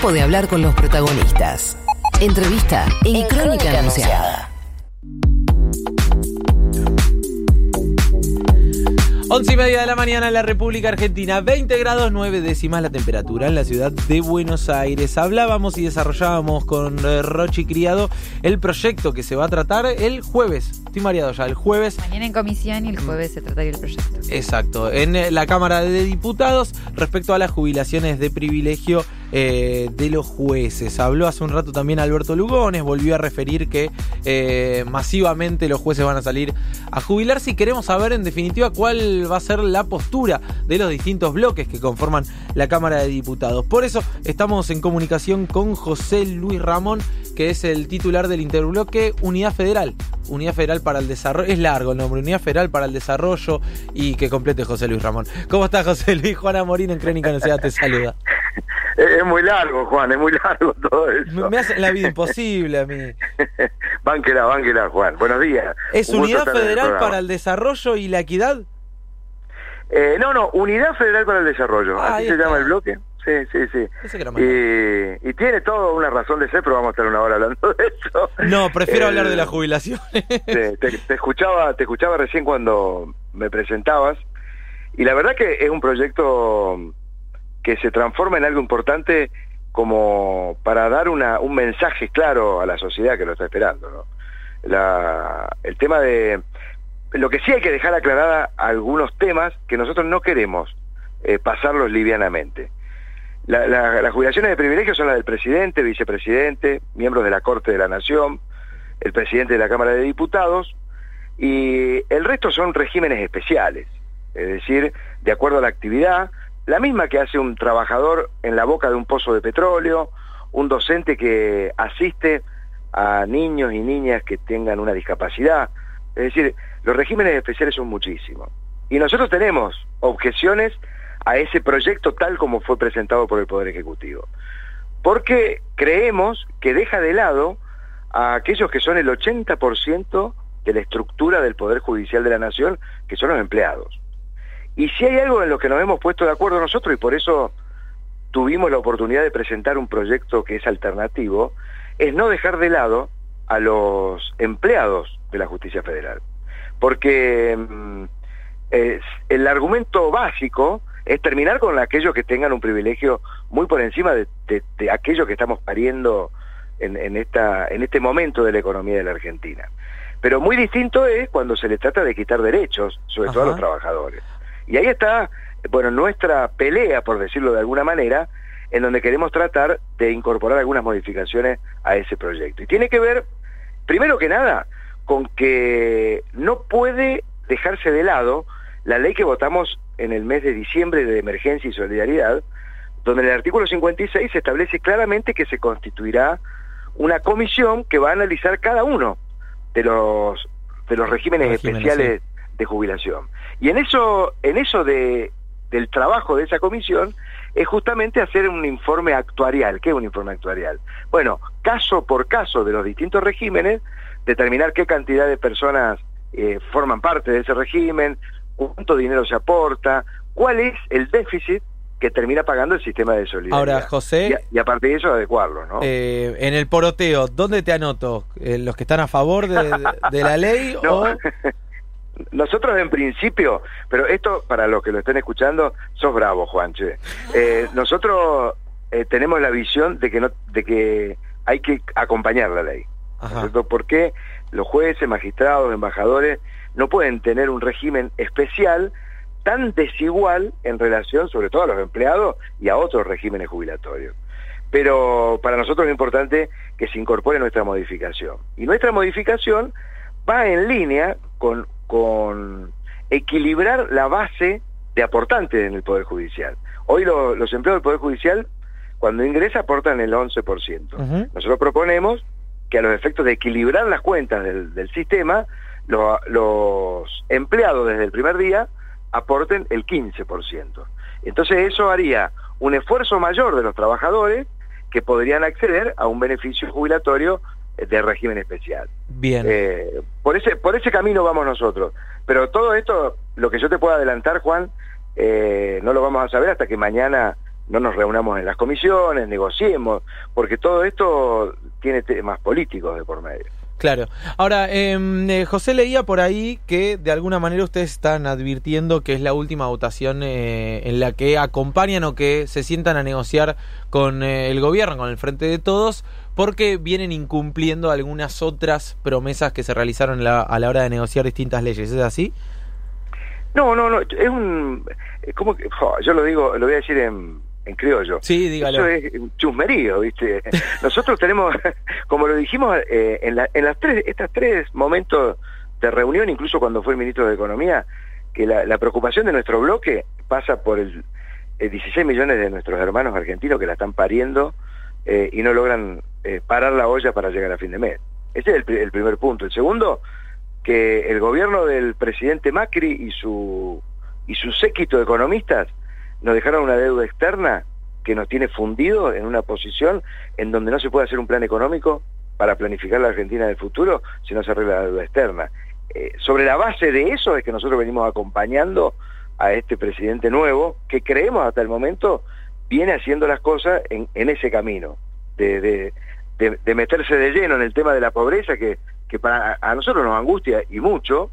Tiempo de hablar con los protagonistas. Entrevista en, Crónica, Anunciada. 11 y media de la mañana en la República Argentina, 20 grados 9 décimas la temperatura en la ciudad de Buenos Aires. Hablábamos y desarrollábamos con eh, Rochi Criado el proyecto que se va a tratar el jueves. Estoy mareado ya, el jueves. Mañana en comisión y el jueves se trataría el proyecto. Exacto, en eh, la Cámara de Diputados respecto a las jubilaciones de privilegio eh, de los jueces. Habló hace un rato también Alberto Lugones, volvió a referir que eh, masivamente los jueces van a salir a jubilarse y queremos saber en definitiva cuál va a ser la postura de los distintos bloques que conforman la Cámara de Diputados. Por eso estamos en comunicación con José Luis Ramón, que es el titular del interbloque Unidad Federal. Unidad Federal para el Desarrollo, es largo el nombre, Unidad Federal para el Desarrollo y que complete José Luis Ramón. ¿Cómo estás José Luis? Juana Morín en Crónica Nacional te saluda. Es muy largo, Juan, es muy largo todo eso. Me hace la vida imposible a mí. bánquela, bánquela, Juan. Buenos días. ¿Es Unidad Federal para el Desarrollo y la Equidad? Eh, no, no, Unidad Federal para el Desarrollo. Ah, Así ahí se llama el bloque. Sí, sí, sí. Y, y tiene toda una razón de ser, pero vamos a estar una hora hablando de eso. No, prefiero Eh, hablar de jubilaciones. te, te- te escuchaba te escuchaba recién cuando me presentabas y la verdad que es un proyecto que se transforma en algo importante como para dar una, un mensaje claro a la sociedad que lo está esperando ¿no? la, el tema de lo que sí hay que dejar aclarada algunos temas que nosotros no queremos eh, pasarlos livianamente la- la- las jubilaciones de privilegio son las del presidente, vicepresidente, miembros de la Corte de la Nación, el presidente de la Cámara de Diputados, y el resto son regímenes especiales, es decir, de acuerdo a la actividad, la misma que hace un trabajador en la boca de un pozo de petróleo, un docente que asiste a niños y niñas que tengan una discapacidad, es decir, los regímenes especiales son muchísimos. Y nosotros tenemos objeciones a ese proyecto tal como fue presentado por el Poder Ejecutivo. Porque creemos que deja de lado a aquellos que son el 80% de la estructura del Poder Judicial de la Nación, que son los empleados. Y si hay algo en lo que nos hemos puesto de acuerdo nosotros, y por eso tuvimos la oportunidad de presentar un proyecto que es alternativo, es no dejar de lado a los empleados de la justicia federal. Porque mm, el argumento básico es terminar con aquellos que tengan un privilegio muy por encima de, de, de aquellos que estamos pariendo en, en, esta, en este momento de la economía de la Argentina. Pero muy distinto es cuando se le trata de quitar derechos, sobre todo a los trabajadores. Y ahí está, bueno, nuestra pelea, por decirlo de alguna manera, en donde queremos tratar de incorporar algunas modificaciones a ese proyecto. Y tiene que ver, primero que nada, con que no puede dejarse de lado la ley que votamos en el mes de diciembre de emergencia y solidaridad, donde en el artículo 56 se establece claramente que se constituirá una comisión que va a analizar cada uno de los de los regímenes, Regímenes, especiales de jubilación. Y en eso en eso de del trabajo de esa comisión es justamente hacer un informe actuarial. ¿Qué es un informe actuarial? Bueno, caso por caso de los distintos regímenes, determinar qué cantidad de personas eh, forman parte de ese régimen, cuánto dinero se aporta, cuál es el déficit que termina pagando el sistema de solidaridad. Ahora, José, y, a, y a partir de eso adecuarlo, ¿no? eh, en el poroteo, ¿dónde te anoto? Eh, ¿Los que están a favor de, de- de la ley No. o...? Nosotros en principio, pero esto para los que lo estén escuchando, sos bravo, Juanche. Eh, nosotros eh, tenemos la visión de que no, de que hay que acompañar la ley. ¿no? Porque los jueces, magistrados, embajadores no pueden tener un régimen especial tan desigual en relación sobre todo a los empleados y a otros regímenes jubilatorios. Pero para nosotros es importante que se incorpore nuestra modificación. Y nuestra modificación va en línea con, con equilibrar la base de aportantes en el Poder Judicial. Hoy lo- los empleados del Poder Judicial, cuando ingresa, aportan el 11%. Ujú. Nosotros proponemos que a los efectos de equilibrar las cuentas del, del sistema, lo- los empleados desde el primer día aporten el 15%. Entonces eso haría un esfuerzo mayor de los trabajadores que podrían acceder a un beneficio jubilatorio de régimen especial. Bien. Eh, por ese por ese camino vamos nosotros. Pero todo esto, lo que yo te puedo adelantar, Juan, eh, no lo vamos a saber hasta que mañana no nos reunamos en las comisiones, negociemos, porque todo esto tiene temas políticos de por medio. Claro. Ahora, em, eh, José leía por ahí que de alguna manera ustedes están advirtiendo que es la última votación eh, en la que acompañan o que se sientan a negociar con eh, el gobierno, con el Frente de Todos, porque vienen incumpliendo algunas otras promesas que se realizaron a la hora de negociar distintas leyes. ¿Es así? No, no, no, es un... como que, yo lo digo, lo voy a decir en, en criollo. Sí, dígalo. Eso es un chusmerío, ¿viste? Nosotros tenemos, como lo dijimos eh, en, la- en las tres, estas tres momentos de reunión, incluso cuando fue el ministro de Economía, que la, la preocupación de nuestro bloque pasa por el, el 16 millones de nuestros hermanos argentinos que la están pariendo eh, y no logran eh, parar la olla para llegar a fin de mes. Ese es el, el primer punto. El segundo, que el gobierno del presidente Macri y su y su séquito de economistas nos dejaron una deuda externa que nos tiene fundido en una posición en donde no se puede hacer un plan económico para planificar la Argentina del futuro si no se arregla la deuda externa. Eh, sobre la base de eso es que nosotros venimos acompañando a este presidente nuevo que creemos hasta el momento viene haciendo las cosas en, en ese camino de, de, de- de meterse de lleno en el tema de la pobreza que, que para a nosotros nos angustia y mucho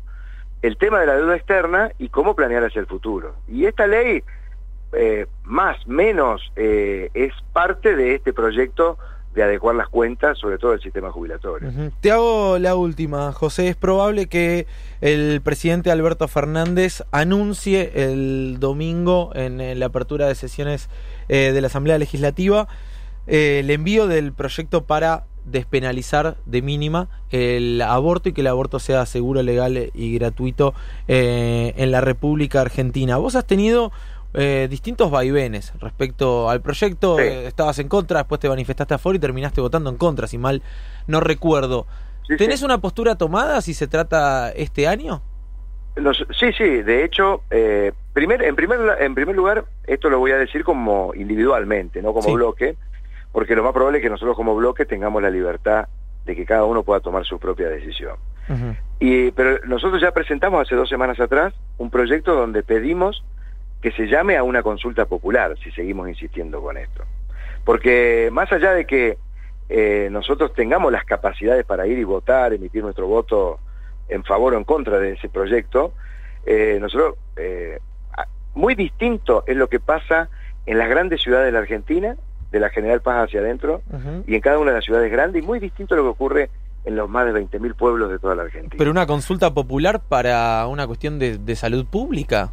el tema de la deuda externa y cómo planear hacia el futuro. Y esta ley, eh, más, menos, eh, es parte de este proyecto de adecuar las cuentas, sobre todo el sistema jubilatorio. Te hago la última, José. Es probable que el presidente Alberto Fernández anuncie el domingo en, eh, la apertura de sesiones eh, de la Asamblea Legislativa eh, el envío del proyecto para despenalizar de mínima el aborto y que el aborto sea seguro, legal y gratuito en la República Argentina. Vos has tenido eh, distintos vaivenes respecto al proyecto. Sí. eh, estabas en contra, después te manifestaste a favor y terminaste votando en contra, si mal no recuerdo. Sí, ¿Tenés sí. una postura tomada si se trata este año? Sí, sí, de hecho, eh, primer, en, primer, en primer lugar, esto lo voy a decir como individualmente, no como bloque, porque lo más probable es que nosotros como bloque tengamos la libertad de que cada uno pueda tomar su propia decisión. Y, pero nosotros ya presentamos hace dos semanas atrás un proyecto donde pedimos que se llame a una consulta popular, si seguimos insistiendo con esto. Porque más allá de que eh, nosotros tengamos las capacidades para ir y votar, emitir nuestro voto en favor o en contra de ese proyecto, eh, nosotros, eh, muy distinto es lo que pasa en las grandes ciudades de la Argentina, de la General Paz hacia adentro, y en cada una de las ciudades grandes, y muy distinto a lo que ocurre en los más de 20.000 pueblos de toda la Argentina. Pero una consulta popular para una cuestión de, de salud pública.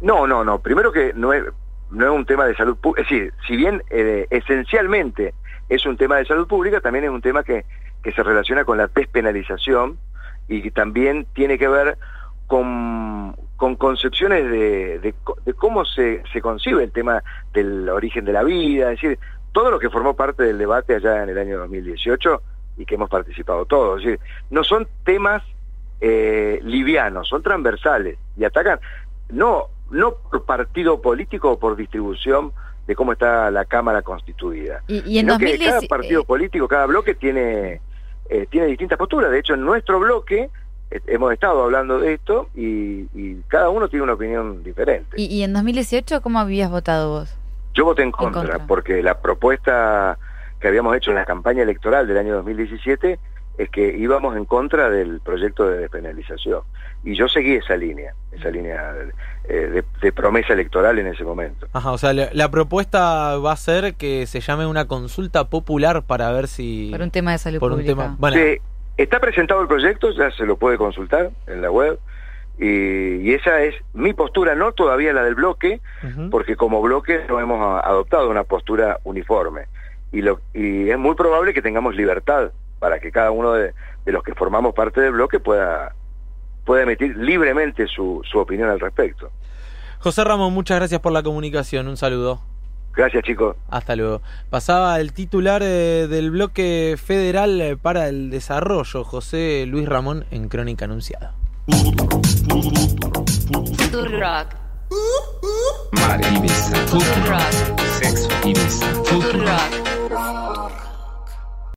No, no, no. Primero que no es, no es un tema de salud pública. Es decir, si bien eh, esencialmente es un tema de salud pública, también es un tema que, que se relaciona con la despenalización y que también tiene que ver con, con concepciones de, de de cómo se, se concibe el tema del origen de la vida, es decir, todo lo que formó parte del debate allá en el año 2018 y que hemos participado todos. Es decir, no son temas eh, livianos, son transversales y atacan no no por partido político o por distribución de cómo está la Cámara constituida. Y, y en sino que 2010, cada partido eh, político, cada bloque tiene eh, tiene distintas posturas. De hecho, en nuestro bloque eh, hemos estado hablando de esto y, y cada uno tiene una opinión diferente. y, y en 2018, ¿cómo habías votado vos? Yo voté en contra, contra. porque la propuesta que habíamos hecho en la campaña electoral del año 2017 es que íbamos en contra del proyecto de despenalización. Y yo seguí esa línea, esa línea eh, de, de promesa electoral en ese momento. Ajá, o sea, la, la propuesta va a ser que se llame una consulta popular para ver si... Por un tema de salud por un pública. tema... Bueno, Sí, está presentado el proyecto, ya se lo puede consultar en la web. Y, y esa es mi postura, no todavía la del bloque, porque como bloque no hemos a- adoptado una postura uniforme. Y, lo, y es muy probable que tengamos libertad para que cada uno de, de los que formamos parte del bloque pueda, pueda emitir libremente su, su opinión al respecto. José Ramón, muchas gracias por la comunicación. Un saludo. Gracias chicos. Hasta luego. Pasaba el titular eh, del bloque federal eh, para el desarrollo, José Luis Ramón, en Crónica Anunciada. Rock. Mar Ibiza, Rock. Sexo Ibiza, Rock.